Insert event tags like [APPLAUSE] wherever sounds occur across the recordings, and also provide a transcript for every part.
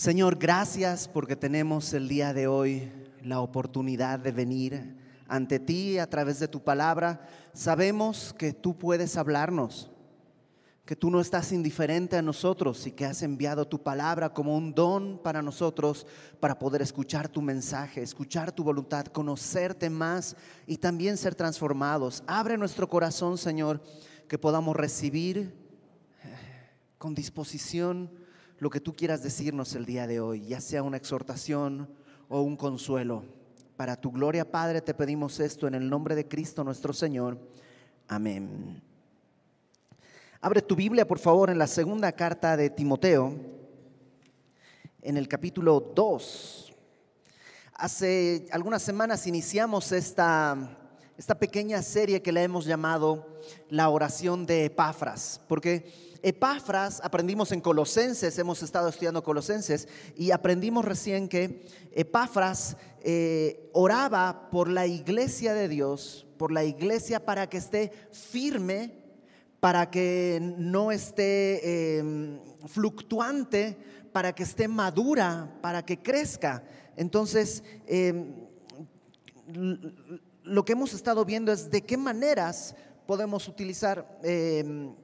Señor, gracias porque tenemos el día de hoy la oportunidad de venir ante ti a través de tu palabra. Sabemos que tú puedes hablarnos, que tú no estás indiferente a nosotros y que has enviado tu palabra como un don para nosotros para poder escuchar tu mensaje, escuchar tu voluntad, conocerte más y también ser transformados. Abre nuestro corazón, Señor, que podamos recibir con disposición lo que tú quieras decirnos el día de hoy, ya sea una exhortación o un consuelo. Para tu gloria, Padre, te pedimos esto en el nombre de Cristo nuestro Señor. Amén. Abre tu Biblia, por favor, en la segunda carta de Timoteo, en el capítulo 2. Hace algunas semanas iniciamos esta, esta pequeña serie que le hemos llamado la oración de Epafras, porque Epafras, aprendimos en Colosenses, hemos estado estudiando Colosenses, y aprendimos recién que Epafras eh, oraba por la iglesia de Dios, por la iglesia para que esté firme, para que no esté em, fluctuante, para que esté madura, para que crezca. Entonces, em, lo que hemos estado viendo es de qué maneras podemos utilizar em,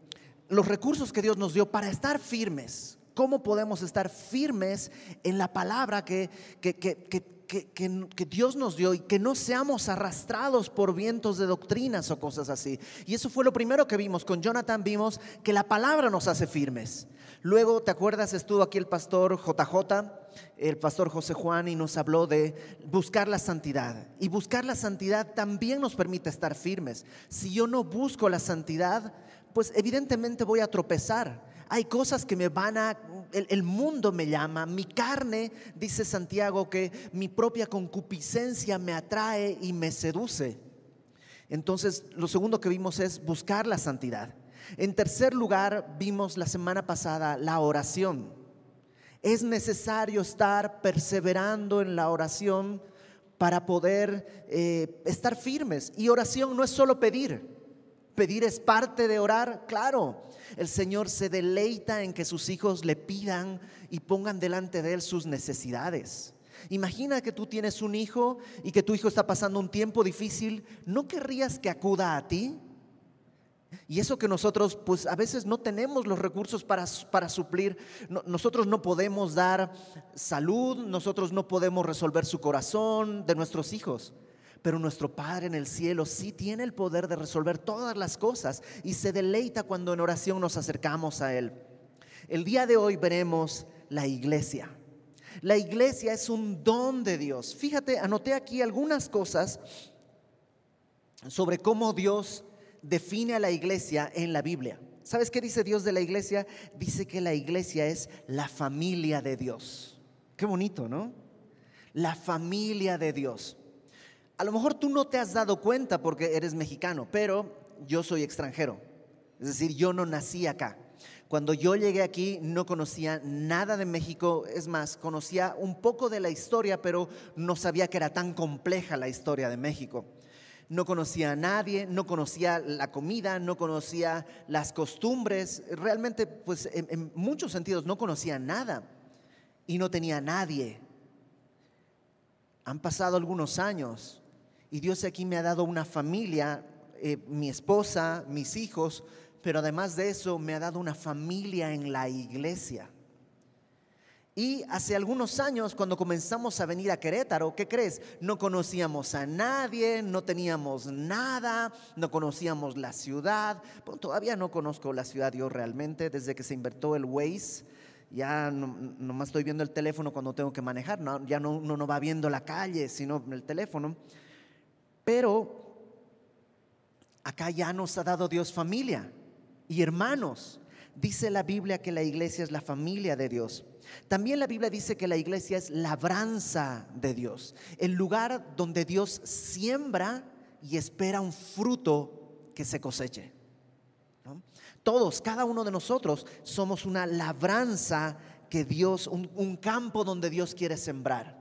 los recursos que Dios nos dio para estar firmes. ¿Cómo podemos estar firmes en la palabra que, que, que, Dios nos dio y que no seamos arrastrados por vientos de doctrinas o cosas así? Y eso fue lo primero que vimos. Con Jonathan vimos que la palabra nos hace firmes. Luego, ¿te acuerdas? Estuvo aquí el pastor JJ, el pastor José Juan, y nos habló de buscar la santidad. Y buscar la santidad también nos permite estar firmes. Si yo no busco la santidad, pues evidentemente voy a tropezar. Hay cosas que me van a, el, mundo me llama, mi carne, dice Santiago, que mi propia concupiscencia me atrae y me seduce. Entonces, lo segundo que vimos es buscar la santidad. En tercer lugar, vimos la semana pasada la oración. Es necesario estar perseverando en la oración para poder eh, estar firmes. Y oración no es solo pedir. Pedir es parte de orar, claro. El Señor se deleita en que sus hijos le pidan y pongan delante de Él sus necesidades. Imagina que tú tienes un hijo y que tu hijo está pasando un tiempo difícil. ¿No querrías que acuda a ti? Y eso que nosotros pues a veces no tenemos los recursos para, para suplir, nosotros no podemos dar salud, nosotros no podemos resolver su corazón de nuestros hijos. Pero nuestro Padre en el cielo sí tiene el poder de resolver todas las cosas y se deleita cuando en oración nos acercamos a Él. El día de hoy veremos la iglesia. La iglesia es un don de Dios. Fíjate, anoté aquí algunas cosas sobre cómo Dios define a la iglesia en la Biblia. ¿Sabes qué dice Dios de la iglesia? Dice que la iglesia es la familia de Dios. Qué bonito, ¿no? La familia de Dios. A lo mejor tú no te has dado cuenta porque eres mexicano, pero yo soy extranjero. Es decir, yo no nací acá. Cuando yo llegué aquí no conocía nada de México, es más, conocía un poco de la historia, pero no sabía que era tan compleja la historia de México. No conocía a nadie, no conocía la comida, no conocía las costumbres, realmente pues en, en muchos sentidos no conocía nada y no tenía nadie. Han pasado algunos años y Dios aquí me ha dado una familia, eh, mi esposa, mis hijos, pero además de eso me ha dado una familia en la iglesia. Y hace algunos años, cuando comenzamos a venir a Querétaro, ¿qué crees? No conocíamos a nadie, no teníamos nada, no conocíamos la ciudad. todavía no conozco la ciudad yo realmente, desde que se invertó el Waze. Ya no, nomás estoy viendo el teléfono cuando tengo que manejar, ya no, uno no va viendo la calle, sino el teléfono. Pero acá ya nos ha dado Dios familia y hermanos. Dice la Biblia que la iglesia es la familia de Dios. También la Biblia dice que la iglesia es labranza de Dios, el lugar donde Dios siembra y espera un fruto que se coseche. Todos, cada uno de nosotros somos una labranza que Dios, un campo donde Dios quiere sembrar.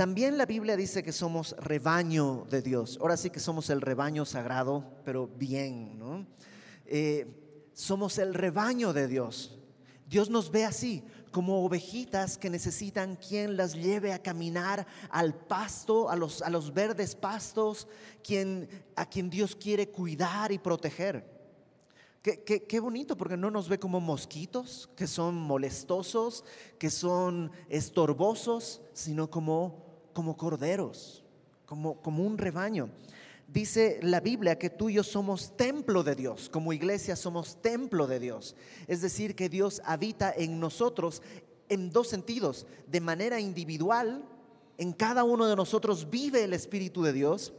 También la Biblia dice que somos rebaño de Dios. Ahora sí que somos el rebaño sagrado, pero bien, ¿no? Eh, somos el rebaño de Dios. Dios nos ve así, como ovejitas que necesitan quien las lleve a caminar al pasto, a los, a los verdes pastos, quien, a quien Dios quiere cuidar y proteger. Qué, qué, bonito, porque no nos ve como mosquitos, que son molestosos, que son estorbosos, sino como, como corderos, como, como un rebaño. Dice la Biblia que tú y yo somos templo de Dios, como iglesia somos templo de Dios. Es decir, que Dios habita en nosotros en dos sentidos. De manera individual, en cada uno de nosotros vive el Espíritu de Dios,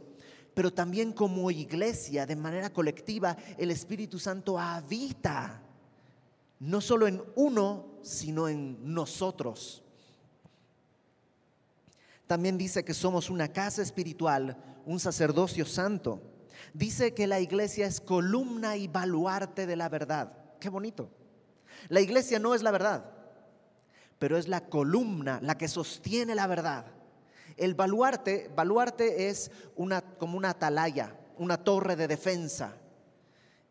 pero también como iglesia, de manera colectiva, el Espíritu Santo habita no solo en uno, sino en nosotros. También dice que somos una casa espiritual un sacerdocio santo. Dice que la iglesia es columna y baluarte de la verdad. Qué bonito. La iglesia no es la verdad, pero es la columna, la que sostiene la verdad. El baluarte, baluarte es una, como una atalaya, una torre de defensa.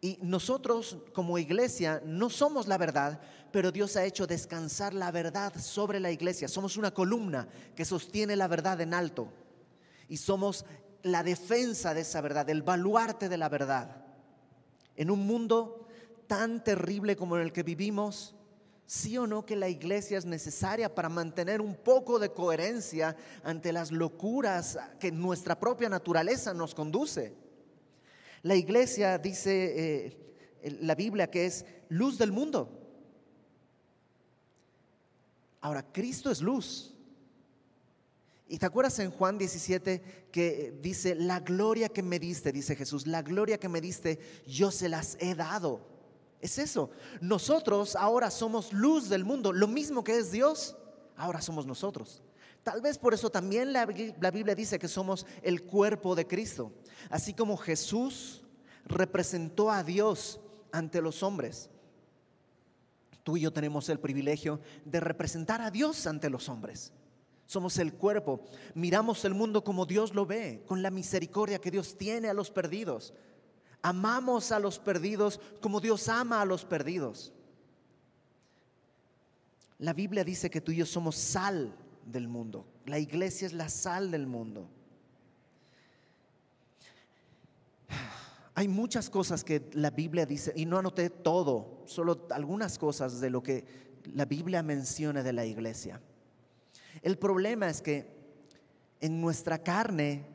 Y nosotros como iglesia no somos la verdad, pero Dios ha hecho descansar la verdad sobre la iglesia. Somos una columna que sostiene la verdad en alto. Y somos la defensa de esa verdad, el baluarte de la verdad. En un mundo tan terrible como en el que vivimos, sí o no que la iglesia es necesaria para mantener un poco de coherencia ante las locuras que nuestra propia naturaleza nos conduce. La iglesia dice eh, la Biblia que es luz del mundo. Ahora, Cristo es luz. Y te acuerdas en Juan 17 que dice, la gloria que me diste, dice Jesús, la gloria que me diste, yo se las he dado. Es eso. Nosotros ahora somos luz del mundo. Lo mismo que es Dios, ahora somos nosotros. Tal vez por eso también la, la Biblia dice que somos el cuerpo de Cristo. Así como Jesús representó a Dios ante los hombres. Tú y yo tenemos el privilegio de representar a Dios ante los hombres. Somos el cuerpo. Miramos el mundo como Dios lo ve, con la misericordia que Dios tiene a los perdidos. Amamos a los perdidos como Dios ama a los perdidos. La Biblia dice que tú y yo somos sal del mundo. La iglesia es la sal del mundo. Hay muchas cosas que la Biblia dice, y no anoté todo, solo algunas cosas de lo que la Biblia menciona de la iglesia. El problema es que en nuestra carne,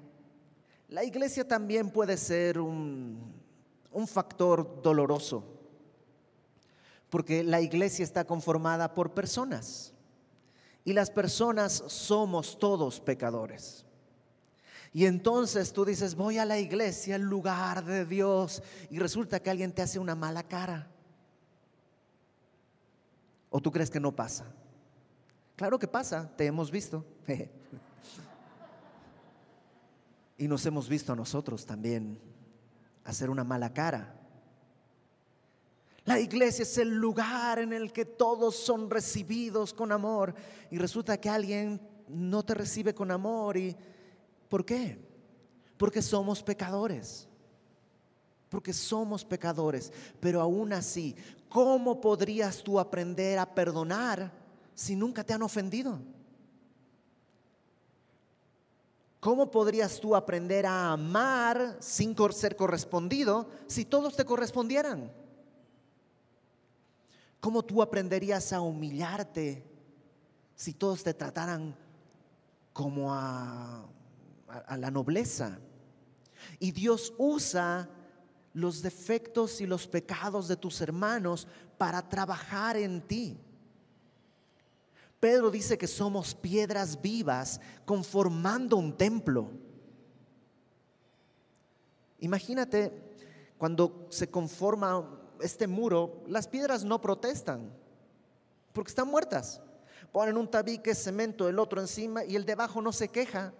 la iglesia también puede ser un, factor doloroso, porque la iglesia está conformada por personas y las personas somos todos pecadores. Y entonces tú dices, voy a la iglesia, el lugar de Dios, y resulta que alguien te hace una mala cara. ¿O tú crees que no pasa? Claro que pasa, te hemos visto. [LAUGHS] y nos hemos visto a nosotros también hacer una mala cara. La iglesia es el lugar en el que todos son recibidos con amor y resulta que alguien no te recibe con amor y ¿por qué? Porque somos pecadores. Porque somos pecadores, pero aún así, ¿cómo podrías tú aprender a perdonar si nunca te han ofendido? ¿Cómo podrías tú aprender a amar sin ser correspondido si todos te correspondieran? ¿Cómo tú aprenderías a humillarte si todos te trataran como a, la nobleza? Y Dios usa los defectos y los pecados de tus hermanos para trabajar en ti. Pedro dice que somos piedras vivas conformando un templo. Imagínate cuando se conforma este muro, las piedras no protestan porque están muertas. Ponen un tabique, cemento, el otro encima y el de abajo no se queja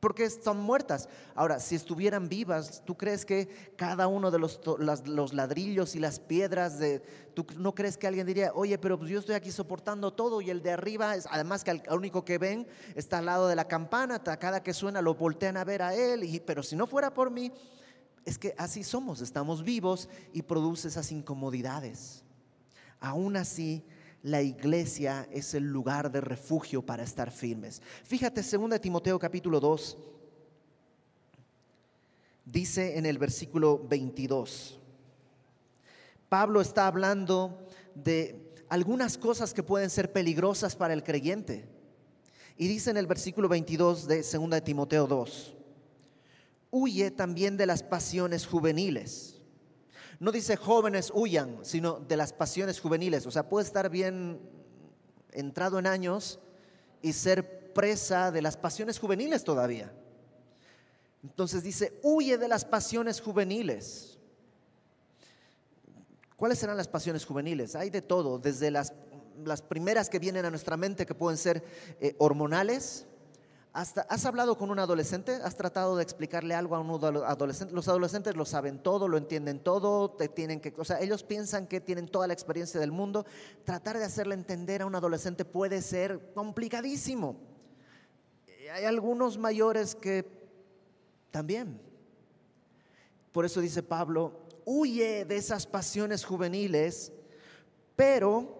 porque están muertas. Ahora, si estuvieran vivas, ¿tú crees que cada uno de los, los, ladrillos y las piedras, de, ¿tú no crees que alguien diría, oye, pero pues yo estoy aquí soportando todo y el de arriba, es, además que el único que ven está al lado de la campana, cada que suena lo voltean a ver a él, y, pero si no fuera por mí, es que así somos, estamos vivos y produce esas incomodidades. Aún así, la iglesia es el lugar de refugio para estar firmes. Fíjate, 2 Timoteo capítulo 2, dice en el versículo 22, Pablo está hablando de algunas cosas que pueden ser peligrosas para el creyente. Y dice en el versículo 22 de 2 de Timoteo 2, huye también de las pasiones juveniles. No dice jóvenes huyan, sino de las pasiones juveniles. O sea, puede estar bien entrado en años y ser presa de las pasiones juveniles todavía. Entonces dice, huye de las pasiones juveniles. ¿Cuáles serán las pasiones juveniles? Hay de todo, desde las, las primeras que vienen a nuestra mente que pueden ser eh, hormonales, hasta, ¿Has hablado con un adolescente? ¿Has tratado de explicarle algo a un adolescente? Los adolescentes lo saben todo, lo entienden todo, te tienen que, o sea, ellos piensan que tienen toda la experiencia del mundo. Tratar de hacerle entender a un adolescente puede ser complicadísimo. Hay algunos mayores que también. Por eso dice Pablo, huye de esas pasiones juveniles, pero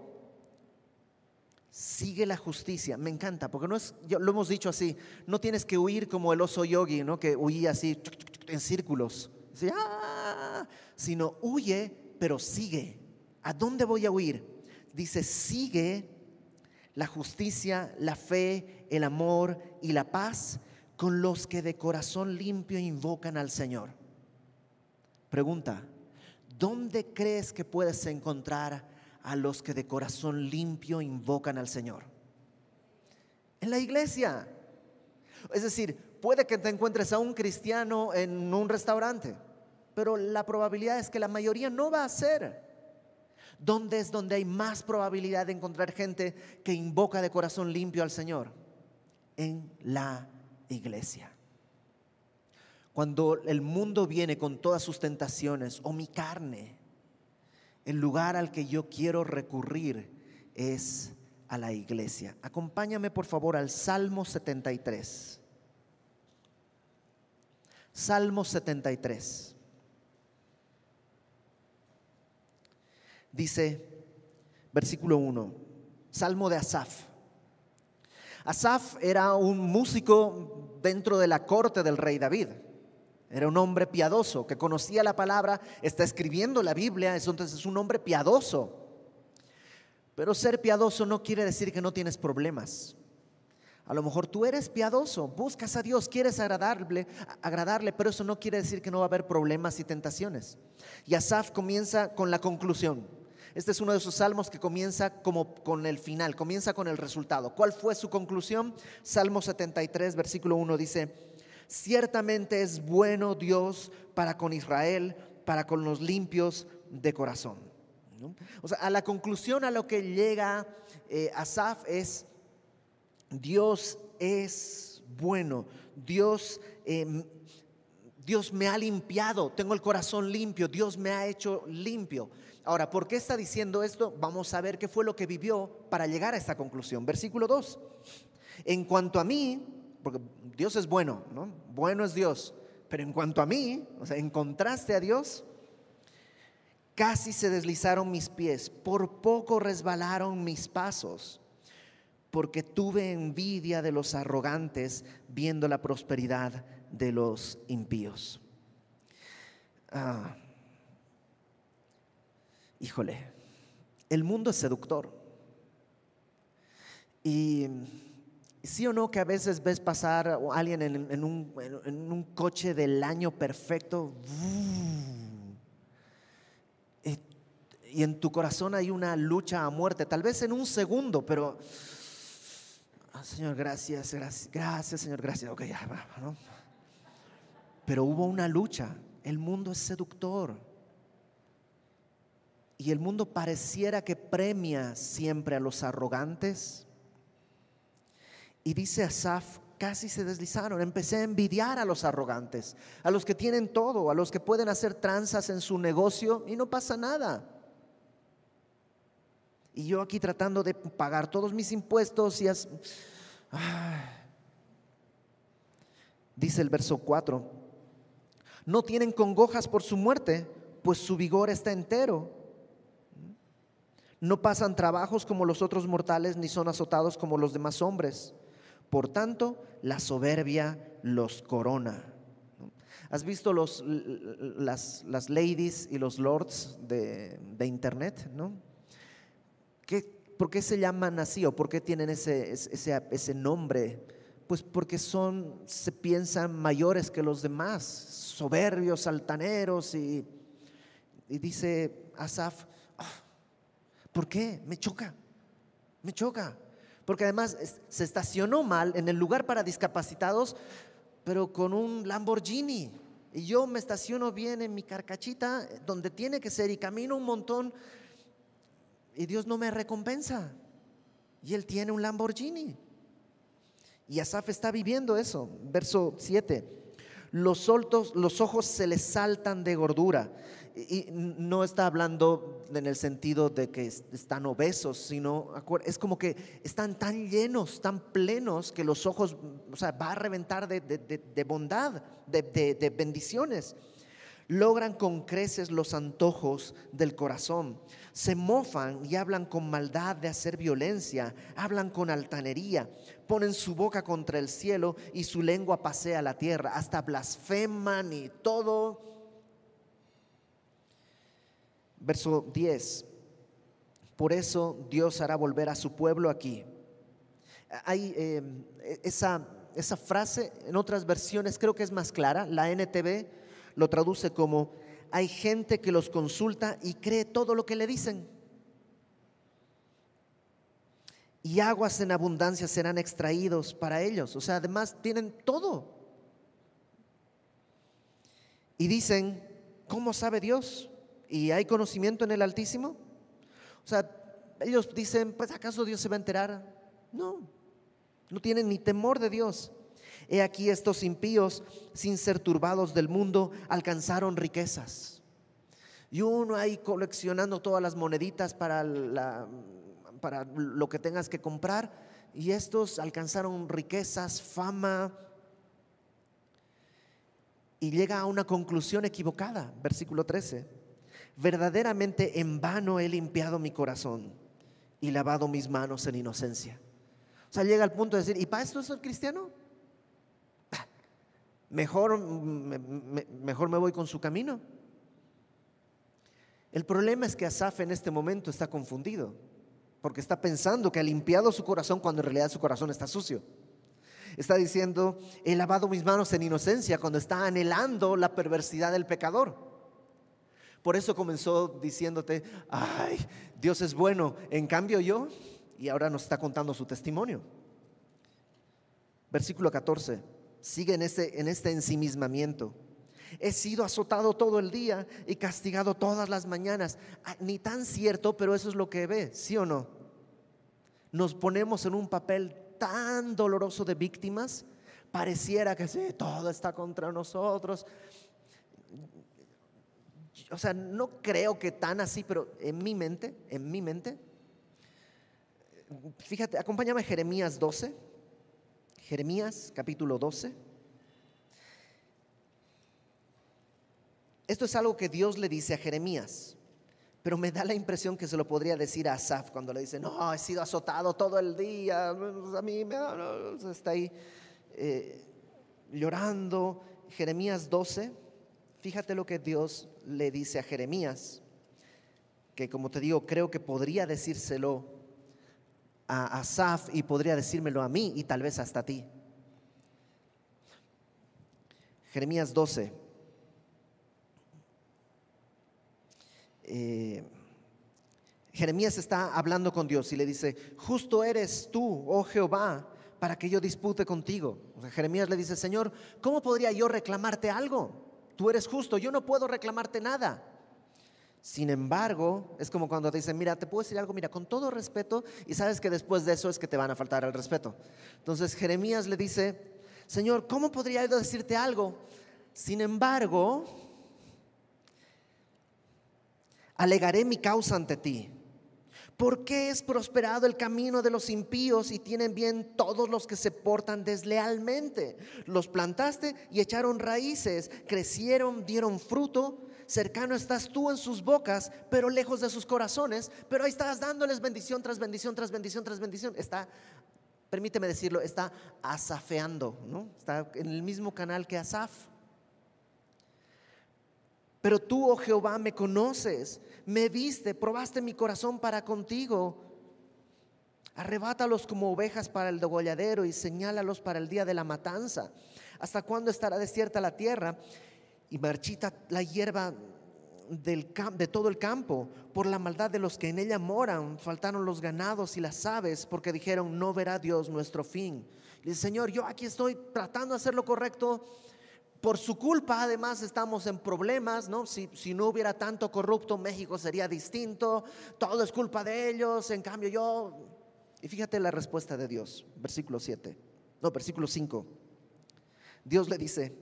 sigue la justicia. Me encanta, porque no es, lo hemos dicho así, no tienes que huir como el oso yogi, ¿no? que huía así en círculos, ¡ah! sino huye, pero sigue. ¿A dónde voy a huir? Dice, sigue la justicia, la fe, el amor y la paz con los que de corazón limpio invocan al Señor. Pregunta, ¿dónde crees que puedes encontrar a los que de corazón limpio invocan al Señor? En la iglesia. Es decir, puede que te encuentres a un cristiano en un restaurante, pero la probabilidad es que la mayoría no va a ser. ¿Dónde es donde hay más probabilidad de encontrar gente que invoca de corazón limpio al Señor? En la iglesia. Cuando el mundo viene con todas sus tentaciones o mi carne, el lugar al que yo quiero recurrir es a la iglesia. Acompáñame por favor al Salmo 73. Salmo 73. Dice, versículo 1, Salmo de Asaf. Asaf era un músico dentro de la corte del rey David. Era un hombre piadoso que conocía la palabra, está escribiendo la Biblia, entonces es un hombre piadoso. Pero ser piadoso no quiere decir que no tienes problemas. A lo mejor tú eres piadoso, buscas a Dios, quieres agradarle, agradarle, pero eso no quiere decir que no va a haber problemas y tentaciones. Y Asaf comienza con la conclusión. Este es uno de esos salmos que comienza como con el final, comienza con el resultado. ¿Cuál fue su conclusión? Salmo 73, versículo 1 dice, Ciertamente es bueno Dios para con Israel, para con los limpios de corazón. O sea, a la conclusión a lo que llega eh, Asaf es, Dios es bueno, Dios, em, Dios me ha limpiado, tengo el corazón limpio, Dios me ha hecho limpio. Ahora, ¿por qué está diciendo esto? Vamos a ver qué fue lo que vivió para llegar a esta conclusión. Versículo 2. En cuanto a mí, porque Dios es bueno, ¿no? Bueno es Dios. Pero en cuanto a mí, o sea, en contraste a Dios, casi se deslizaron mis pies, por poco resbalaron mis pasos, porque tuve envidia de los arrogantes viendo la prosperidad de los impíos. Ah, híjole, el mundo es seductor. Y Sí o no que a veces ves pasar a alguien en, un, coche del año perfecto y, en tu corazón hay una lucha a muerte, tal vez en un segundo, pero ah, Señor, gracias, gracias, gracias, Señor, gracias. Ok, ya. Pero hubo una lucha. El mundo es seductor. Y el mundo pareciera que premia siempre a los arrogantes y dice Asaf, casi se deslizaron. Empecé a envidiar a los arrogantes, a los que tienen todo, a los que pueden hacer tranzas en su negocio y no pasa nada. Y yo aquí tratando de pagar todos mis impuestos y... Dice el verso 4, no tienen congojas por su muerte, pues su vigor está entero. No pasan trabajos como los otros mortales, ni son azotados como los demás hombres. Por tanto, la soberbia los corona. ¿Has visto los, las, ladies y los lords de, Internet? ¿no? ¿Por qué se llaman así o por qué tienen ese, ese, ese nombre? Pues porque son, se piensan mayores que los demás, soberbios, altaneros y, y dice Asaf, ¿Por qué? Me choca, me choca. Porque además se estacionó mal en el lugar para discapacitados, pero con un Lamborghini. Y yo me estaciono bien en mi carcachita, donde tiene que ser, y camino un montón, y Dios no me recompensa. Y Él tiene un Lamborghini. Y Asaf está viviendo eso. Verso 7. Los, los ojos se les saltan de gordura y no está hablando en el sentido de que están obesos, sino es como que están tan llenos, tan plenos, que los ojos, o sea, va a reventar de, de bondad, de bendiciones. Logran con creces los antojos del corazón. Se mofan y hablan con maldad de hacer violencia, hablan con altanería, ponen su boca contra el cielo y su lengua pasea la tierra, hasta blasfeman y todo Verso 10. Por eso Dios hará volver a su pueblo aquí. Hay em, esa, esa frase en otras versiones, creo que es más clara. La NTV lo traduce como, hay gente que los consulta y cree todo lo que le dicen. Y aguas en abundancia serán extraídos para ellos. O sea, además tienen todo. Y dicen, ¿cómo sabe Dios? ¿Y hay conocimiento en el Altísimo? O sea, ellos dicen, pues ¿acaso Dios se va a enterar? No, no tienen ni temor de Dios. He aquí estos impíos, sin ser turbados del mundo, alcanzaron riquezas. Y uno ahí coleccionando todas las moneditas para, la, para lo que tengas que comprar. Y estos alcanzaron riquezas, fama. Y llega a una conclusión equivocada, versículo 13 verdaderamente en vano he limpiado mi corazón y lavado mis manos en inocencia. O sea, llega al punto de decir, ¿y para esto soy cristiano? Mejor me, mejor me voy con su camino. El problema es que Asaf en este momento está confundido, porque está pensando que ha limpiado su corazón cuando en realidad su corazón está sucio. Está diciendo, he lavado mis manos en inocencia cuando está anhelando la perversidad del pecador. Por eso comenzó diciéndote, ay, Dios es bueno, en cambio yo, y ahora nos está contando su testimonio. Versículo 14, sigue en este, en este ensimismamiento. He sido azotado todo el día y castigado todas las mañanas. Ah, ni tan cierto, pero eso es lo que ve, ¿sí o no? Nos ponemos en un papel tan doloroso de víctimas, pareciera que sí, todo está contra nosotros o sea, no creo que tan así, pero en mi mente, en mi mente, fíjate, acompáñame a Jeremías 12, Jeremías capítulo 12. Esto es algo que Dios le dice a Jeremías, pero me da la impresión que se lo podría decir a Asaf cuando le dice, no, he sido azotado todo el día, a mí me está ahí eh, llorando. Jeremías 12, fíjate lo que Dios le dice a Jeremías, que como te digo, creo que podría decírselo a Asaf y podría decírmelo a mí y tal vez hasta a ti. Jeremías 12. Eh, Jeremías está hablando con Dios y le dice, justo eres tú, oh Jehová, para que yo dispute contigo. Jeremías le dice, Señor, ¿cómo podría yo reclamarte algo? Tú eres justo, yo no puedo reclamarte nada. Sin embargo, es como cuando te dicen, mira, te puedo decir algo, mira, con todo respeto, y sabes que después de eso es que te van a faltar el respeto. Entonces Jeremías le dice, Señor, ¿cómo podría yo decirte algo? Sin embargo, alegaré mi causa ante ti. ¿Por qué es prosperado el camino de los impíos y tienen bien todos los que se portan deslealmente? Los plantaste y echaron raíces, crecieron, dieron fruto, cercano estás tú en sus bocas, pero lejos de sus corazones, pero ahí estás dándoles bendición tras bendición, tras bendición, tras bendición. Está, permíteme decirlo, está asafeando, ¿no? Está en el mismo canal que Asaf. Pero tú, oh Jehová, me conoces, me viste, probaste mi corazón para contigo. Arrebátalos como ovejas para el degolladero y señálalos para el día de la matanza. ¿Hasta cuándo estará desierta la tierra y marchita la hierba del de todo el campo por la maldad de los que en ella moran? Faltaron los ganados y las aves porque dijeron, no verá Dios nuestro fin. Y dice, Señor, yo aquí estoy tratando de hacer lo correcto. Por su culpa, además, estamos en problemas, ¿no? Si, si no hubiera tanto corrupto, México sería distinto. Todo es culpa de ellos. En cambio, yo. Y fíjate la respuesta de Dios, versículo 7. No, versículo 5. Dios le dice,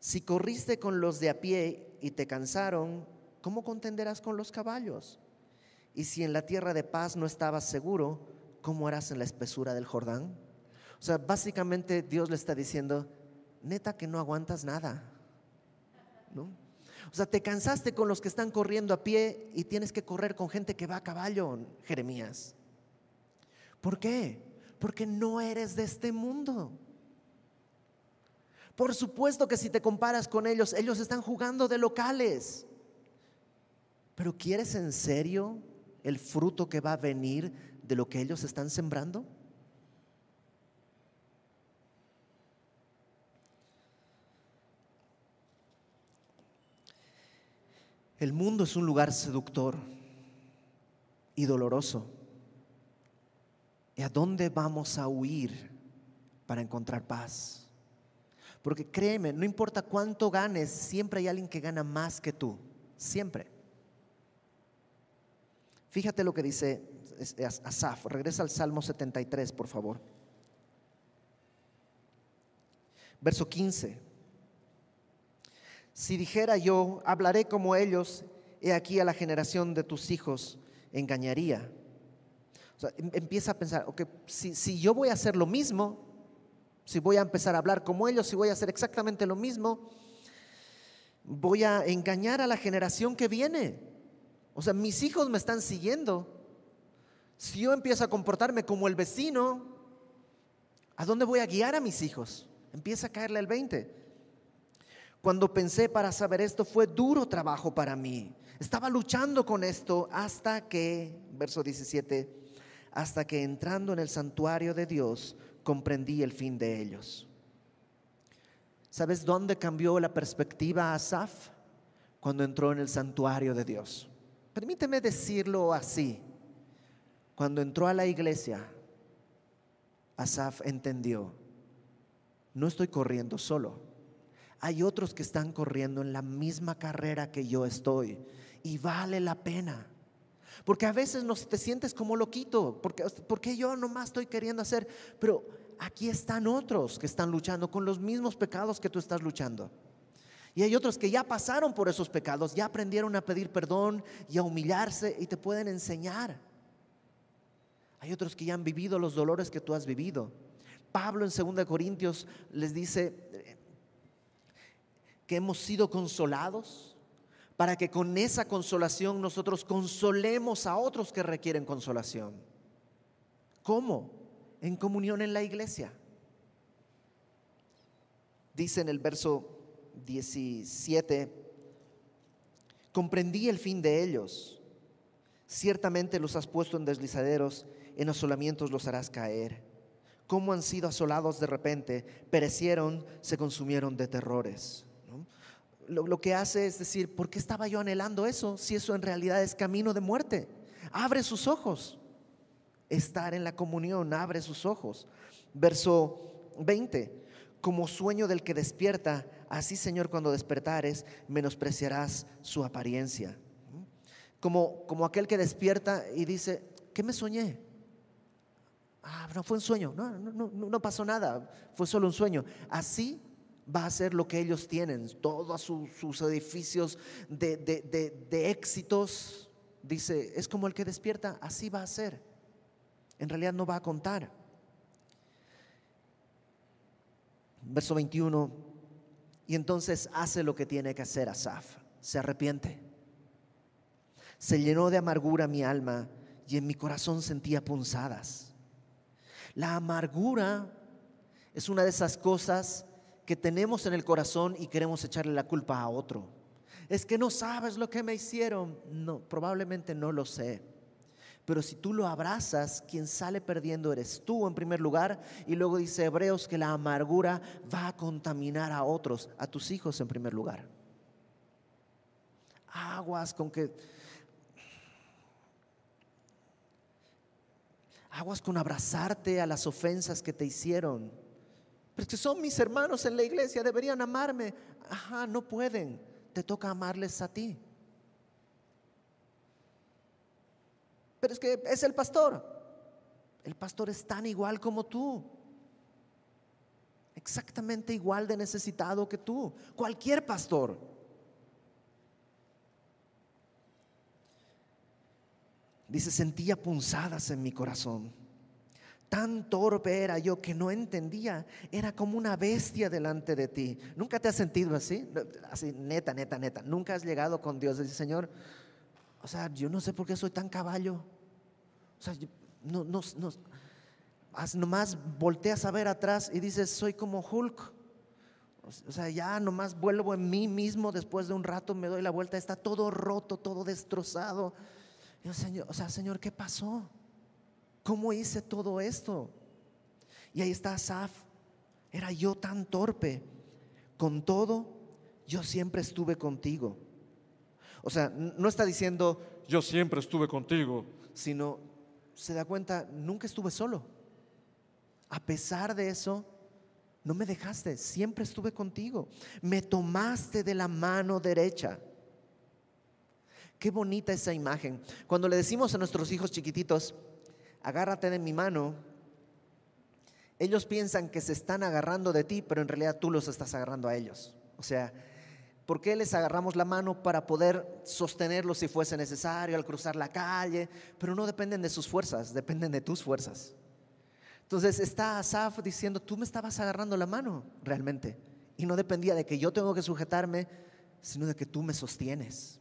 si corriste con los de a pie y te cansaron, ¿cómo contenderás con los caballos? Y si en la tierra de paz no estabas seguro, ¿cómo harás en la espesura del Jordán? O sea, básicamente Dios le está diciendo, neta que no aguantas nada. ¿No? O sea, te cansaste con los que están corriendo a pie y tienes que correr con gente que va a caballo, Jeremías. ¿Por qué? Porque no eres de este mundo. Por supuesto que si te comparas con ellos, ellos están jugando de locales. Pero ¿quieres en serio el fruto que va a venir de lo que ellos están sembrando? El mundo es un lugar seductor y doloroso. ¿Y a dónde vamos a huir para encontrar paz? Porque créeme, no importa cuánto ganes, siempre hay alguien que gana más que tú. Siempre. Fíjate lo que dice Asaf. Regresa al Salmo 73, por favor. Verso 15. Si dijera yo, hablaré como ellos, he aquí a la generación de tus hijos engañaría. O sea, em, empieza a pensar, ok, si, si yo voy a hacer lo mismo, si voy a empezar a hablar como ellos, si voy a hacer exactamente lo mismo, voy a engañar a la generación que viene. O sea, mis hijos me están siguiendo. Si yo empiezo a comportarme como el vecino, ¿a dónde voy a guiar a mis hijos? Empieza a caerle el 20. Cuando pensé para saber esto fue duro trabajo para mí. Estaba luchando con esto hasta que, verso 17, hasta que entrando en el santuario de Dios, comprendí el fin de ellos. ¿Sabes dónde cambió la perspectiva a Asaf? Cuando entró en el santuario de Dios. Permíteme decirlo así. Cuando entró a la iglesia, Asaf entendió, no estoy corriendo solo. Hay otros que están corriendo en la misma carrera que yo estoy y vale la pena. Porque a veces nos te sientes como loquito, porque, porque yo nomás estoy queriendo hacer, pero aquí están otros que están luchando con los mismos pecados que tú estás luchando. Y hay otros que ya pasaron por esos pecados, ya aprendieron a pedir perdón y a humillarse y te pueden enseñar. Hay otros que ya han vivido los dolores que tú has vivido. Pablo en 2 Corintios les dice que hemos sido consolados para que con esa consolación nosotros consolemos a otros que requieren consolación. ¿Cómo? En comunión en la iglesia. Dice en el verso 17, comprendí el fin de ellos. Ciertamente los has puesto en deslizaderos, en asolamientos los harás caer. Cómo han sido asolados de repente, perecieron, se consumieron de terrores lo, que hace es decir, ¿por qué estaba yo anhelando eso si eso en realidad es camino de muerte? Abre sus ojos. Estar en la comunión, abre sus ojos. Verso 20, como sueño del que despierta, así Señor cuando despertares, menospreciarás su apariencia. Como, como aquel que despierta y dice, ¿qué me soñé? Ah, no fue un sueño, no, no, no, no pasó nada, fue solo un sueño. Así va a ser lo que ellos tienen, todos sus, edificios de, de éxitos. Dice, es como el que despierta, así va a ser. En realidad no va a contar. Verso 21, y entonces hace lo que tiene que hacer Asaf. se arrepiente. Se llenó de amargura mi alma y en mi corazón sentía punzadas. La amargura es una de esas cosas que tenemos en el corazón y queremos echarle la culpa a otro. Es que no sabes lo que me hicieron. No, probablemente no lo sé. Pero si tú lo abrazas, quien sale perdiendo eres tú en primer lugar. Y luego dice Hebreos que la amargura va a contaminar a otros, a tus hijos en primer lugar. Aguas con que... Aguas con abrazarte a las ofensas que te hicieron. Pero es que son mis hermanos en la iglesia, deberían amarme. Ajá, no pueden. Te toca amarles a ti. Pero es que es el pastor. El pastor es tan igual como tú. Exactamente igual de necesitado que tú. Cualquier pastor. Dice, sentía punzadas en mi corazón. Tan torpe era yo que no entendía. Era como una bestia delante de ti. ¿Nunca te has sentido así? Así, neta, neta, neta. Nunca has llegado con Dios y dices, Señor, o sea, yo no sé por qué soy tan caballo. O sea, no, no, no, nomás volteas a ver atrás y dices, soy como Hulk. O sea, ya nomás vuelvo en mí mismo, después de un rato me doy la vuelta, está todo roto, todo destrozado. O sea, Señor, ¿qué pasó? ¿Cómo hice todo esto? Y ahí está Asaf. Era yo tan torpe. Con todo, yo siempre estuve contigo. O sea, no está diciendo, yo siempre estuve contigo, sino se da cuenta, nunca estuve solo. A pesar de eso, no me dejaste, siempre estuve contigo. Me tomaste de la mano derecha. Qué bonita esa imagen. Cuando le decimos a nuestros hijos chiquititos, agárrate de mi mano, ellos piensan que se están agarrando de ti, pero en realidad tú los estás agarrando a ellos. O sea, ¿Por qué les agarramos la mano para poder sostenerlos si fuese necesario al cruzar la calle? Pero no dependen de sus fuerzas, dependen de tus fuerzas. Entonces está Asaf diciendo, tú me estabas agarrando la mano realmente. Y no dependía de que yo tengo que sujetarme, sino de que tú me sostienes.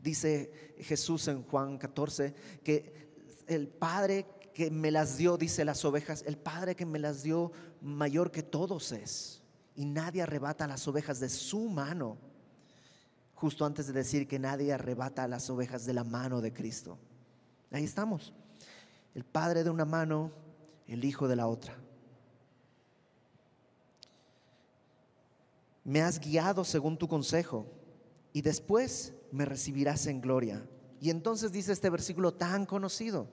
Dice Jesús en Juan 14 que el Padre que me las dio, dice las ovejas, el Padre que me las dio mayor que todos es y nadie arrebata las ovejas de su mano, justo antes de decir que nadie arrebata las ovejas de la mano de Cristo. Ahí estamos, el Padre de una mano, el Hijo de la otra. Me has guiado según tu consejo y después me recibirás en gloria. Y entonces dice este versículo tan conocido,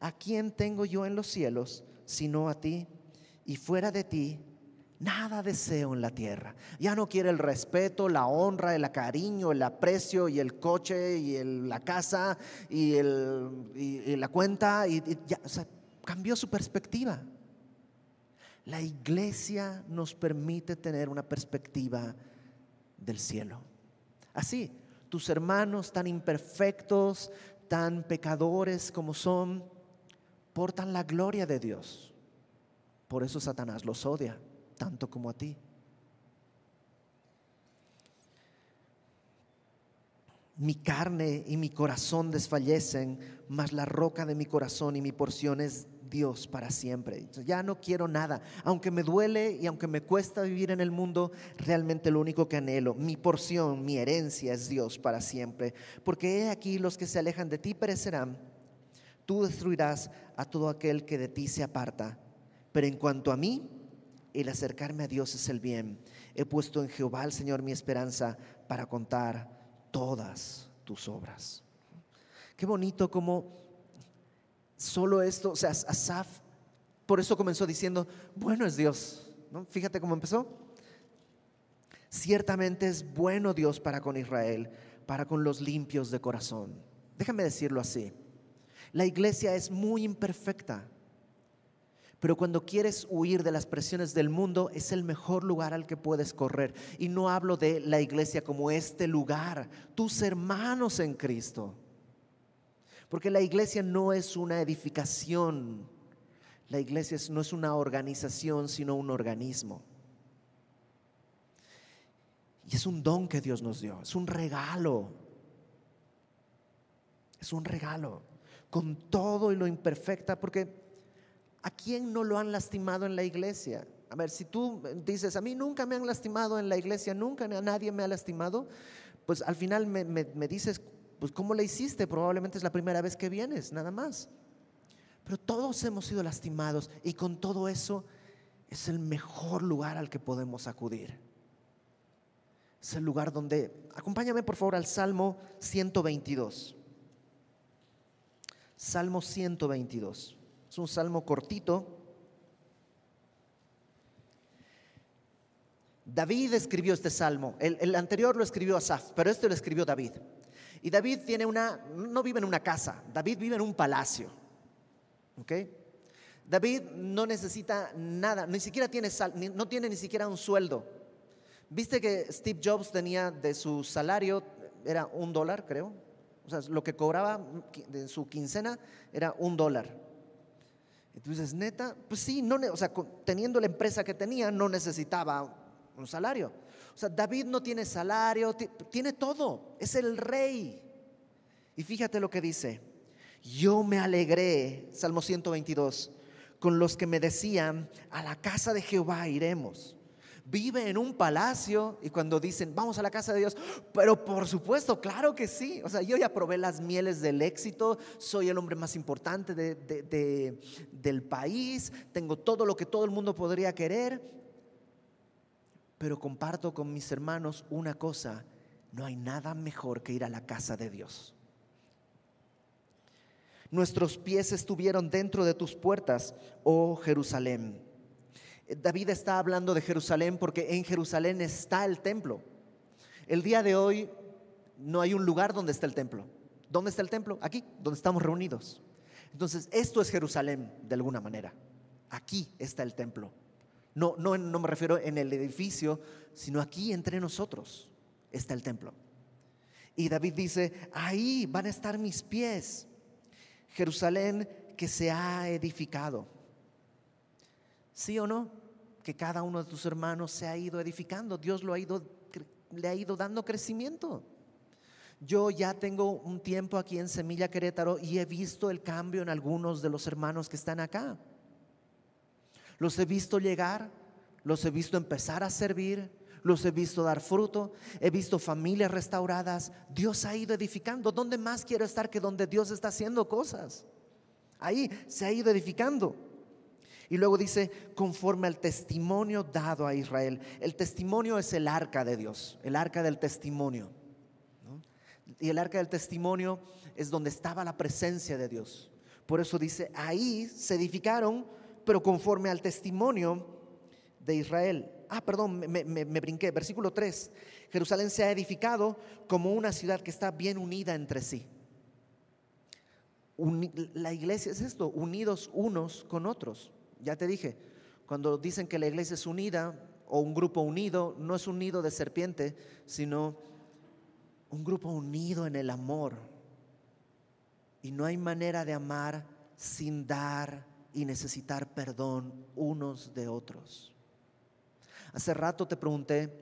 ¿a quién tengo yo en los cielos sino a ti? Y fuera de ti Nada deseo en la tierra. Ya no quiere el respeto, la honra, el cariño, el aprecio y el coche y la casa y, la cuenta. Y, ya, cambió su perspectiva. La iglesia nos permite tener una perspectiva del cielo. Así, tus hermanos tan imperfectos, tan pecadores como son, portan la gloria de Dios. Por eso Satanás los odia tanto como a ti. Mi carne y mi corazón desfallecen, mas la roca de mi corazón y mi porción es Dios para siempre. Ya no quiero nada. Aunque me duele y aunque me cuesta vivir en el mundo, realmente lo único que anhelo, mi porción, mi herencia es Dios para siempre. Porque he aquí los que se alejan de ti perecerán. Tú destruirás a todo aquel que de ti se aparta. Pero en cuanto a mí, el acercarme a Dios es el bien. He puesto en Jehová el Señor mi esperanza para contar todas tus obras. Qué bonito como solo esto, o sea, Asaf, por eso comenzó diciendo, bueno es Dios. ¿no? Fíjate cómo empezó. Ciertamente es bueno Dios para con Israel, para con los limpios de corazón. Déjame decirlo así. La iglesia es muy imperfecta. Pero cuando quieres huir de las presiones del mundo, es el mejor lugar al que puedes correr. Y no hablo de la iglesia como este lugar, tus hermanos en Cristo. Porque la iglesia no es una edificación, la iglesia no es una organización, sino un organismo. Y es un don que Dios nos dio, es un regalo. Es un regalo, con todo y lo imperfecta, porque ¿a quién no lo han lastimado en la iglesia? A ver, si tú dices, a mí nunca me han lastimado en la iglesia, nunca nadie me ha lastimado, pues al final me, me dices, pues ¿cómo le hiciste? Probablemente es la primera vez que vienes, nada más. Pero todos hemos sido lastimados y con todo eso es el mejor lugar al que podemos acudir. Es el lugar donde, acompáñame por favor al Salmo 122. Salmo 122. Es un salmo cortito. David escribió este salmo. El, anterior lo escribió Asaf, pero este lo escribió David. Y David tiene una, no vive en una casa, David vive en un palacio. ¿Ok? David no necesita nada, ni siquiera tiene, no tiene ni siquiera un sueldo. ¿Viste que Steve Jobs tenía de su salario, era un dólar, creo? O sea, lo que cobraba de su quincena era un dólar. Entonces, neta, pues sí, no, o sea, teniendo la empresa que tenía, no necesitaba un salario. O sea, David no tiene salario, tiene todo, es el rey. Y fíjate lo que dice, yo me alegré, Salmo 122, con los que me decían, a la casa de Jehová iremos vive en un palacio y cuando dicen, vamos a la casa de Dios, pero por supuesto, claro que sí. O sea, yo ya probé las mieles del éxito, soy el hombre más importante del país, tengo todo lo que todo el mundo podría querer, pero comparto con mis hermanos una cosa, no hay nada mejor que ir a la casa de Dios. Nuestros pies estuvieron dentro de tus puertas, oh Jerusalén David está hablando de Jerusalén porque en Jerusalén está el templo. El día de hoy no hay un lugar donde está el templo. ¿Dónde está el templo? Aquí, donde estamos reunidos. Entonces, esto es Jerusalén de alguna manera. Aquí está el templo. No, no, no me refiero en el edificio, sino aquí entre nosotros está el templo. Y David dice, ahí van a estar mis pies. Jerusalén que se ha edificado. ¿Sí o no? Que cada uno de tus hermanos se ha ido edificando. Dios lo ha ido, le ha ido dando crecimiento. Yo ya tengo un tiempo aquí en Semilla Querétaro y he visto el cambio en algunos de los hermanos que están acá. Los he visto llegar, los he visto empezar a servir, los he visto dar fruto, he visto familias restauradas. Dios ha ido edificando. ¿Dónde más quiero estar que donde Dios está haciendo cosas? Ahí se ha ido edificando. Y luego dice, conforme al testimonio dado a Israel. El testimonio es el arca de Dios, el arca del testimonio. Y el arca del testimonio es donde estaba la presencia de Dios. Por eso dice, ahí se edificaron, pero conforme al testimonio de Israel. Ah, perdón, me, brinqué. Versículo 3. Jerusalén se ha edificado como una ciudad que está bien unida entre sí. la iglesia es esto, unidos unos con otros. Ya te dije, cuando dicen que la iglesia es unida o un grupo unido, no es un nido de serpiente, sino un grupo unido en el amor. Y no hay manera de amar sin dar y necesitar perdón unos de otros. Hace rato te pregunté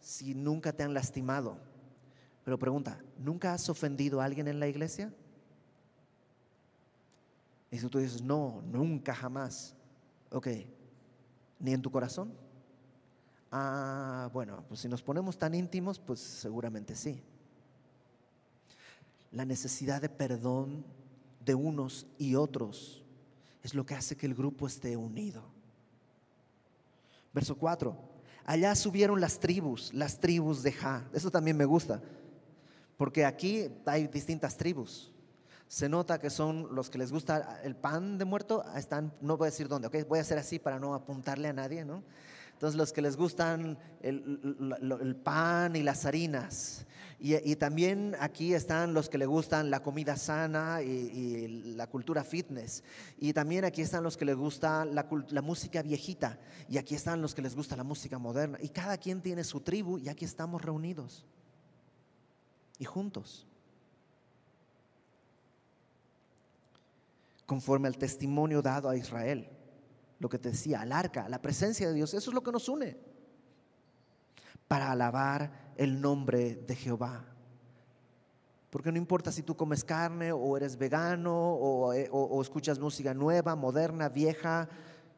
si nunca te han lastimado, pero pregunta, ¿nunca has ofendido a alguien en la iglesia? Y si tú dices, no, nunca jamás. Ok, ¿ni en tu corazón? Ah, bueno, pues si nos ponemos tan íntimos, pues seguramente sí. La necesidad de perdón de unos y otros es lo que hace que el grupo esté unido. Verso 4. Allá subieron las tribus, las tribus de Ja. Eso también me gusta, porque aquí hay distintas tribus se nota que son los que les gusta el pan de muerto, están, no voy a decir dónde, ¿ok? Voy a hacer así para no apuntarle a nadie, ¿no? Entonces los que les gustan el, pan y las harinas. Y, también aquí están los que les gustan la comida sana y, la cultura fitness. Y también aquí están los que les gusta la, la música viejita. Y aquí están los que les gusta la música moderna. Y cada quien tiene su tribu y aquí estamos reunidos. Y juntos. conforme al testimonio dado a Israel. Lo que te decía, al arca, la presencia de Dios, eso es lo que nos une. para alabar el nombre de Jehová. Porque no importa si tú comes carne o eres vegano eh, o, escuchas música nueva, moderna, vieja,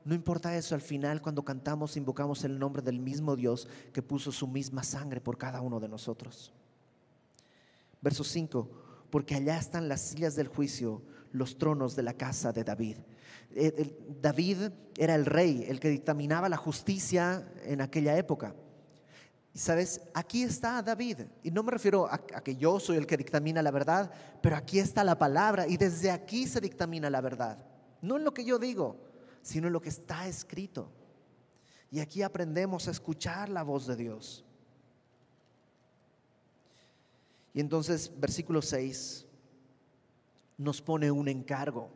no importa eso, al final cuando cantamos invocamos el nombre del mismo Dios que puso su misma sangre por cada uno de nosotros. Verso 5, porque allá están las sillas del juicio, los tronos de la casa de David. Eh, David era el rey, el que dictaminaba la justicia en aquella época. Y sabes, aquí está David. Y no me refiero a, que yo soy el que dictamina la verdad, pero aquí está la palabra y desde aquí se dictamina la verdad. No en lo que yo digo, sino en lo que está escrito. Y aquí aprendemos a escuchar la voz de Dios. Y entonces, versículo 6 nos pone un encargo.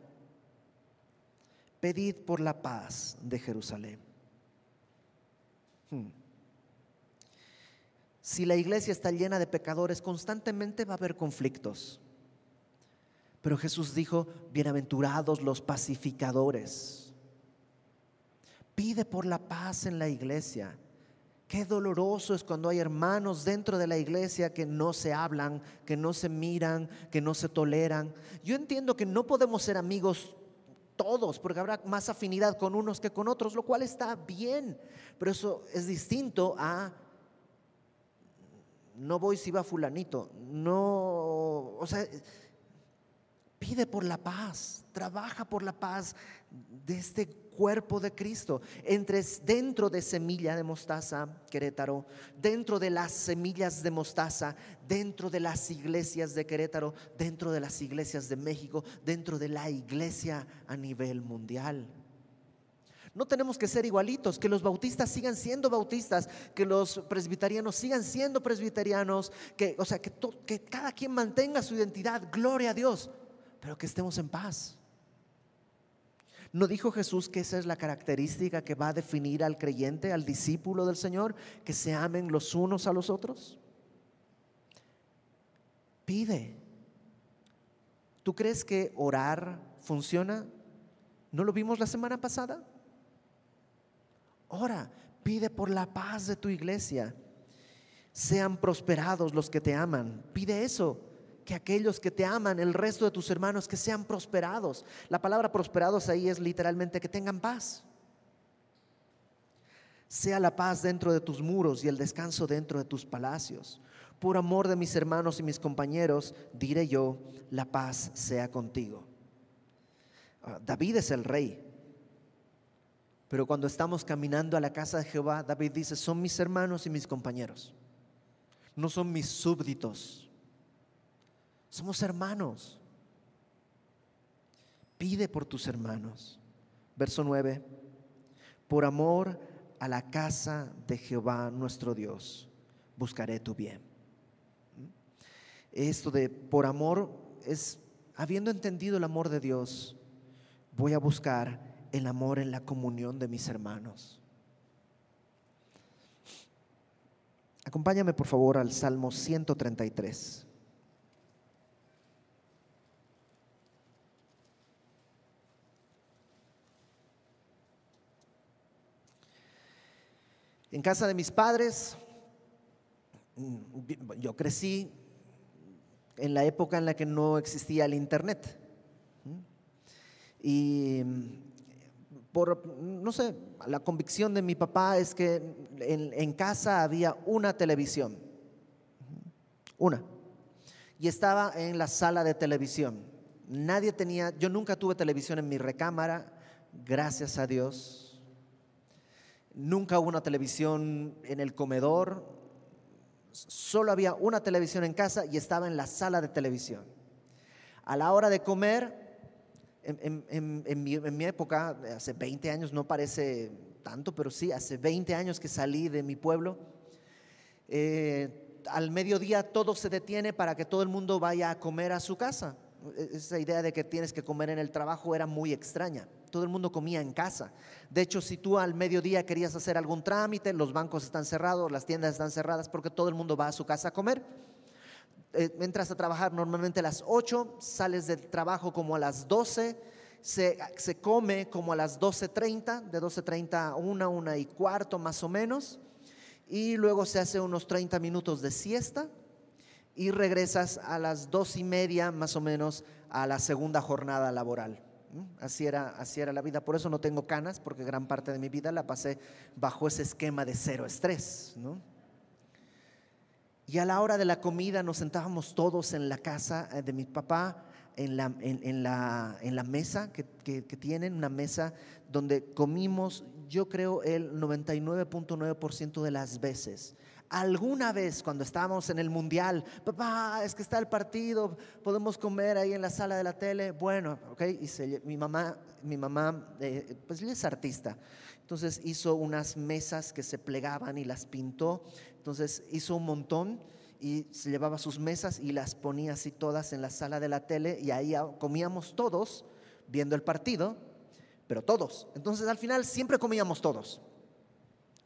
Pedid por la paz de Jerusalén. Hmm. Si la iglesia está llena de pecadores, constantemente va a haber conflictos. Pero Jesús dijo, bienaventurados los pacificadores. Pide por la paz en la iglesia. Qué doloroso es cuando hay hermanos dentro de la iglesia que no se hablan, que no se miran, que no se toleran. Yo entiendo que no podemos ser amigos todos, porque habrá más afinidad con unos que con otros, lo cual está bien, pero eso es distinto a no voy si va fulanito, no, o sea, por la paz, trabaja por la paz de este cuerpo de Cristo. Entres dentro de semilla de mostaza, Querétaro, dentro de las semillas de mostaza, dentro de las iglesias de Querétaro, dentro de las iglesias de México, dentro de la iglesia a nivel mundial. No tenemos que ser igualitos, que los bautistas sigan siendo bautistas, que los presbiterianos sigan siendo presbiterianos, que, o sea, que, que cada quien mantenga su identidad, gloria a Dios, pero que estemos en paz. ¿No dijo Jesús que esa es la característica que va a definir al creyente, al discípulo del Señor, que se amen los unos a los otros? Pide. ¿Tú crees que orar funciona? ¿No lo vimos la semana pasada? Ora, pide por la paz de tu iglesia. Sean prosperados los que te aman. Pide eso, que aquellos que te aman, el resto de tus hermanos, que sean prosperados. La palabra prosperados ahí es literalmente que tengan paz. Sea la paz dentro de tus muros y el descanso dentro de tus palacios. Por amor de mis hermanos y mis compañeros, diré yo, la paz sea contigo. Ah, David es el rey, pero cuando estamos caminando a la casa de Jehová, David dice, son mis hermanos y mis compañeros. No son mis súbditos. Somos hermanos. Pide por tus hermanos. Verso 9. Por amor a la casa de Jehová nuestro Dios, buscaré tu bien. Esto de por amor es, habiendo entendido el amor de Dios, voy a buscar el amor en la comunión de mis hermanos. Acompáñame por favor al Salmo 133. En casa de mis padres, mm, yo crecí en la época en la que no existía el Internet. Y por, no sé, la convicción de mi papá es que en, casa había una televisión, una, y estaba en la sala de televisión. Nadie tenía, yo nunca tuve televisión en mi recámara, gracias a Dios. Nunca hubo una televisión en el comedor, solo había una televisión en casa y estaba en la sala de televisión. A la hora de comer, en, mi, época, hace 20 años, no parece tanto, pero sí, hace 20 años que salí de mi pueblo, eh, al mediodía todo se detiene para que todo el mundo vaya a comer a su casa. E, esa idea de que tienes que comer en el trabajo era muy extraña. Todo el mundo comía en casa. De hecho, si tú al mediodía querías hacer algún trámite, los bancos están cerrados, las tiendas están cerradas porque todo el mundo va a su casa a comer. Eh, entras a trabajar normalmente a las 8, sales del trabajo como a las 12, se, se come como a las 12.30, de 12.30 a 1, 1 y cuarto más o menos, y luego se hace unos 30 minutos de siesta y regresas a las dos y media más o menos a la segunda jornada laboral. Así era, así era la vida. Por eso no tengo canas, porque gran parte de mi vida la pasé bajo ese esquema de cero estrés. Y a la hora de la comida nos sentábamos todos en la casa eh, de mi papá, en la, en, la, en la mesa que, que, tienen, una mesa donde comimos, yo creo, el 99.9% de las veces alguna vez cuando estábamos en el mundial, papá, es que está el partido, podemos comer ahí en la sala de la tele. Bueno, ok, y mi mamá, mi mamá, eh, pues ella es artista, entonces hizo unas mesas que se plegaban y las pintó, entonces hizo un montón y se llevaba sus mesas y las ponía así todas en la sala de la tele y ahí comíamos todos viendo el partido, pero todos. Entonces al final siempre comíamos todos.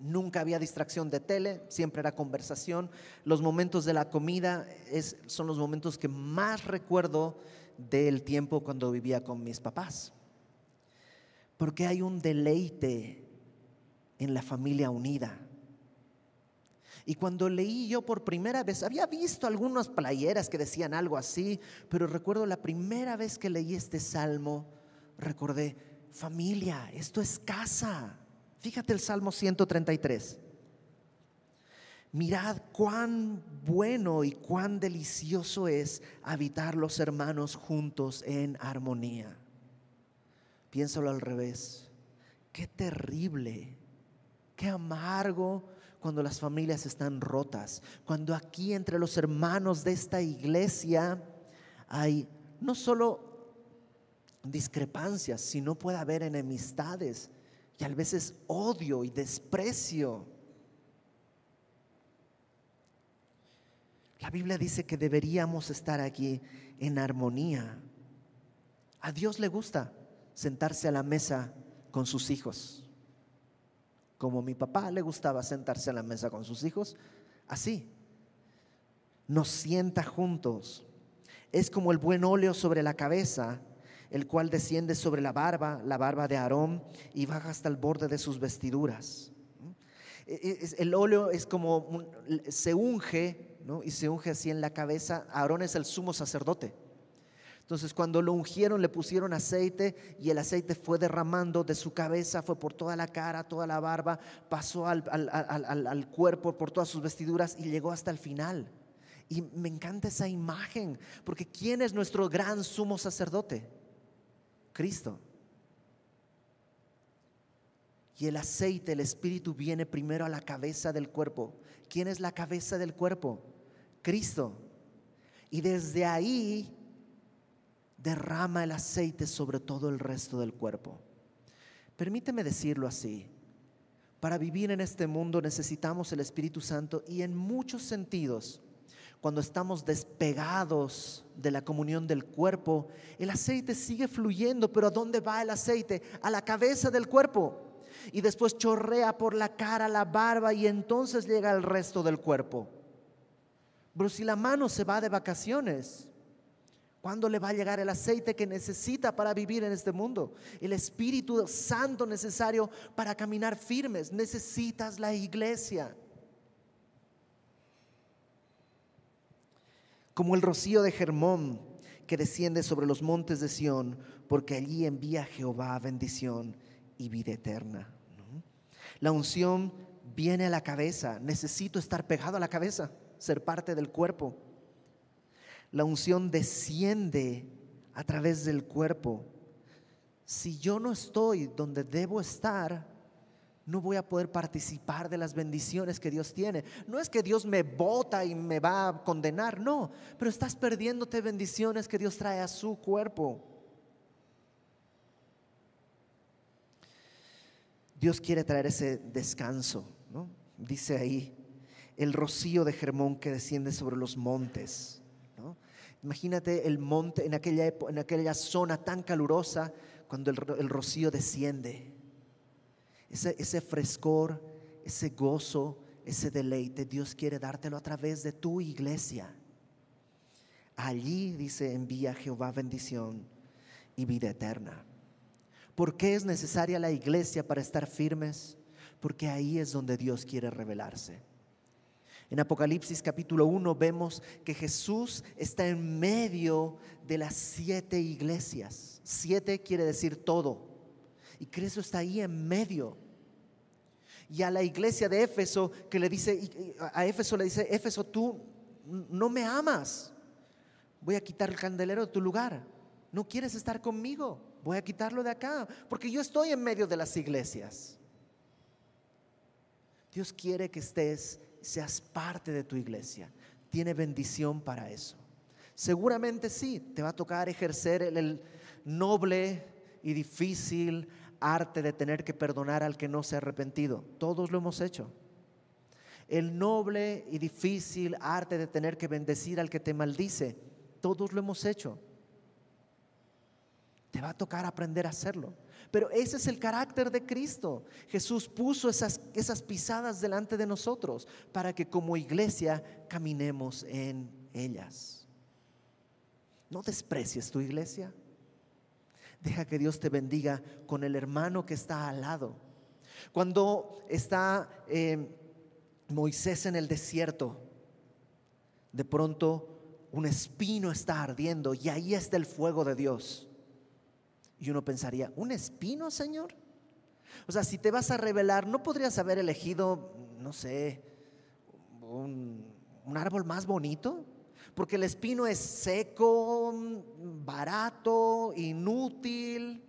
Nunca había distracción de tele, siempre era conversación. Los momentos de la comida son los momentos que más recuerdo del tiempo cuando vivía con mis papás. Porque hay un deleite en la familia unida. Y cuando leí yo por primera vez, había visto algunas playeras que decían algo así, pero recuerdo la primera vez que leí este salmo, recordé, familia, esto es casa. Fíjate el Salmo 133. Mirad cuán bueno y cuán delicioso es habitar los hermanos juntos en armonía. Piénsalo al revés. Qué terrible, qué amargo cuando las familias están rotas, cuando aquí entre los hermanos de esta iglesia hay no solo discrepancias, sino puede haber enemistades y a veces odio y desprecio. La Biblia dice que deberíamos estar aquí en armonía. A Dios le gusta sentarse a la mesa con sus hijos. Como mi papá le gustaba sentarse a la mesa con sus hijos, así. Nos sienta juntos. Es como el buen óleo sobre la cabeza el cual desciende sobre la barba, la barba de Aarón, y baja hasta el borde de sus vestiduras. E, e, el óleo es como, se unge, y se unge así en la cabeza. Aarón es el sumo sacerdote. Entonces cuando lo ungieron le pusieron aceite y el aceite fue derramando de su cabeza, fue por toda la cara, toda la barba, pasó al, cuerpo, por todas sus vestiduras y llegó hasta el final. Y me encanta esa imagen, porque ¿quién es nuestro gran sumo sacerdote? Cristo. Y el aceite, el espíritu viene primero a la cabeza del cuerpo. ¿Quién es la cabeza del cuerpo? Cristo. Y desde ahí derrama el aceite sobre todo el resto del cuerpo. Permíteme decirlo así. Para vivir en este mundo necesitamos el Espíritu Santo y en muchos sentidos cuando estamos despegados de la comunión del cuerpo, el aceite sigue fluyendo, pero ¿a dónde va el aceite? A la cabeza del cuerpo. Y después chorrea por la cara, la barba y entonces llega al resto del cuerpo. Pero si la mano se va de vacaciones, ¿cuándo le va a llegar el aceite que necesita para vivir en este mundo? El Espíritu Santo necesario para caminar firmes. Necesitas la iglesia. Como el rocío de Germón que desciende sobre los montes de Sión, porque allí envía Jehová bendición y vida eterna. La unción viene a la cabeza, necesito estar pegado a la cabeza, ser parte del cuerpo. La unción desciende a través del cuerpo. Si yo no estoy donde debo estar, no voy a poder participar de las bendiciones que Dios tiene. No es que Dios me bota y me va a condenar, no, pero estás perdiéndote bendiciones que Dios trae a su cuerpo. Dios quiere traer ese descanso, ¿no? Dice ahí, el rocío de Germón que desciende sobre los montes. Imagínate el monte en aquella, en aquella zona tan calurosa cuando el rocío desciende ese, frescor, ese gozo, ese deleite, Dios quiere dártelo a través de tu iglesia. Allí dice, envía Jehová bendición y vida eterna. ¿Por qué es necesaria la iglesia para estar firmes? Porque ahí es donde Dios quiere revelarse. En Apocalipsis capítulo 1 vemos que Jesús está en medio de las siete iglesias. Siete quiere decir todo. Y Cristo está ahí en medio. Y a la iglesia de Éfeso que le dice, a Éfeso le dice, Éfeso, tú no me amas. Voy a quitar el candelero de tu lugar. No quieres estar conmigo. Voy a quitarlo de acá. Porque yo estoy en medio de las iglesias. Dios quiere que estés, seas parte de tu iglesia. Tiene bendición para eso. Seguramente sí, te va a tocar ejercer el, noble y difícil arte de tener que perdonar al que no se ha arrepentido. Todos lo hemos hecho. El noble y difícil arte de tener que bendecir al que te maldice. Todos lo hemos hecho. Te va a tocar aprender a hacerlo. Pero ese es el carácter de Cristo. Jesús puso esas, esas pisadas delante de nosotros para que como iglesia caminemos en ellas. No desprecies tu iglesia. Deja que Dios te bendiga con el hermano que está al lado. Cuando está eh, Moisés en el desierto, de pronto un espino está ardiendo y ahí está el fuego de Dios. Y uno pensaría, ¿un espino, Señor? O sea, si te vas a revelar, ¿no podrías haber elegido, no sé, un, árbol más bonito? Porque el espino es seco, barato, inútil.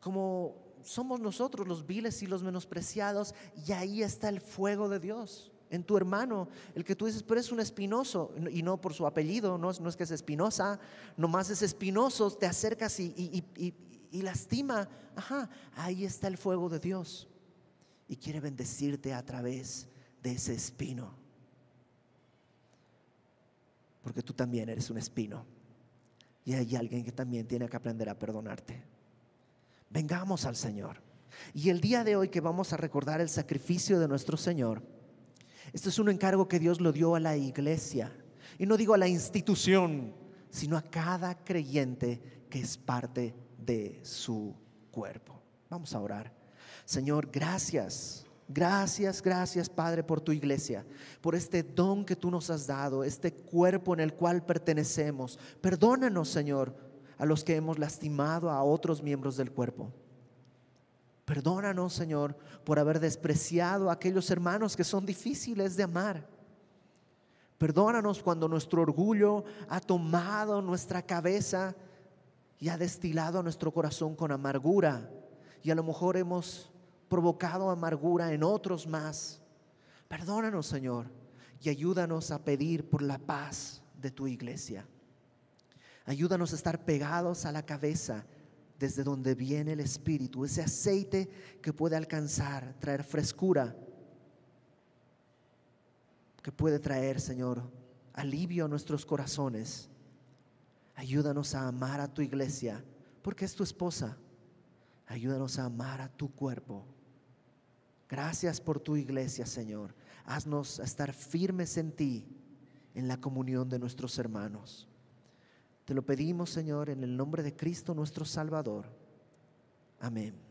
Como somos nosotros los viles y los menospreciados, y ahí está el fuego de Dios en tu hermano, el que tú dices, pero es un espinoso, y no por su apellido, no, es que es espinosa, nomás es espinoso, te acercas y, y, lastima. Ajá, ahí está el fuego de Dios y quiere bendecirte a través de ese espino. Porque tú también eres un espino. Y hay alguien que también tiene que aprender a perdonarte. Vengamos al Señor. Y el día de hoy que vamos a recordar el sacrificio de nuestro Señor, este es un encargo que Dios lo dio a la iglesia. Y no digo a la institución, sino a cada creyente que es parte de su cuerpo. Vamos a orar. Señor, gracias. Gracias, gracias Padre por tu iglesia, por este don que tú nos has dado, este cuerpo en el cual pertenecemos. Perdónanos, Señor, a los que hemos lastimado a otros miembros del cuerpo. Perdónanos, Señor, por haber despreciado a aquellos hermanos que son difíciles de amar. Perdónanos cuando nuestro orgullo ha tomado nuestra cabeza y ha destilado a nuestro corazón con amargura. Y a lo mejor hemos provocado amargura en otros más. Perdónanos, Señor, y ayúdanos a pedir por la paz de tu iglesia. Ayúdanos a estar pegados a la cabeza desde donde viene el Espíritu, ese aceite que puede alcanzar, traer frescura, que puede traer, Señor, alivio a nuestros corazones. Ayúdanos a amar a tu iglesia, porque es tu esposa. Ayúdanos a amar a tu cuerpo. Gracias por tu iglesia, Señor. Haznos estar firmes en ti, en la comunión de nuestros hermanos. Te lo pedimos, Señor, en el nombre de Cristo nuestro Salvador. Amén.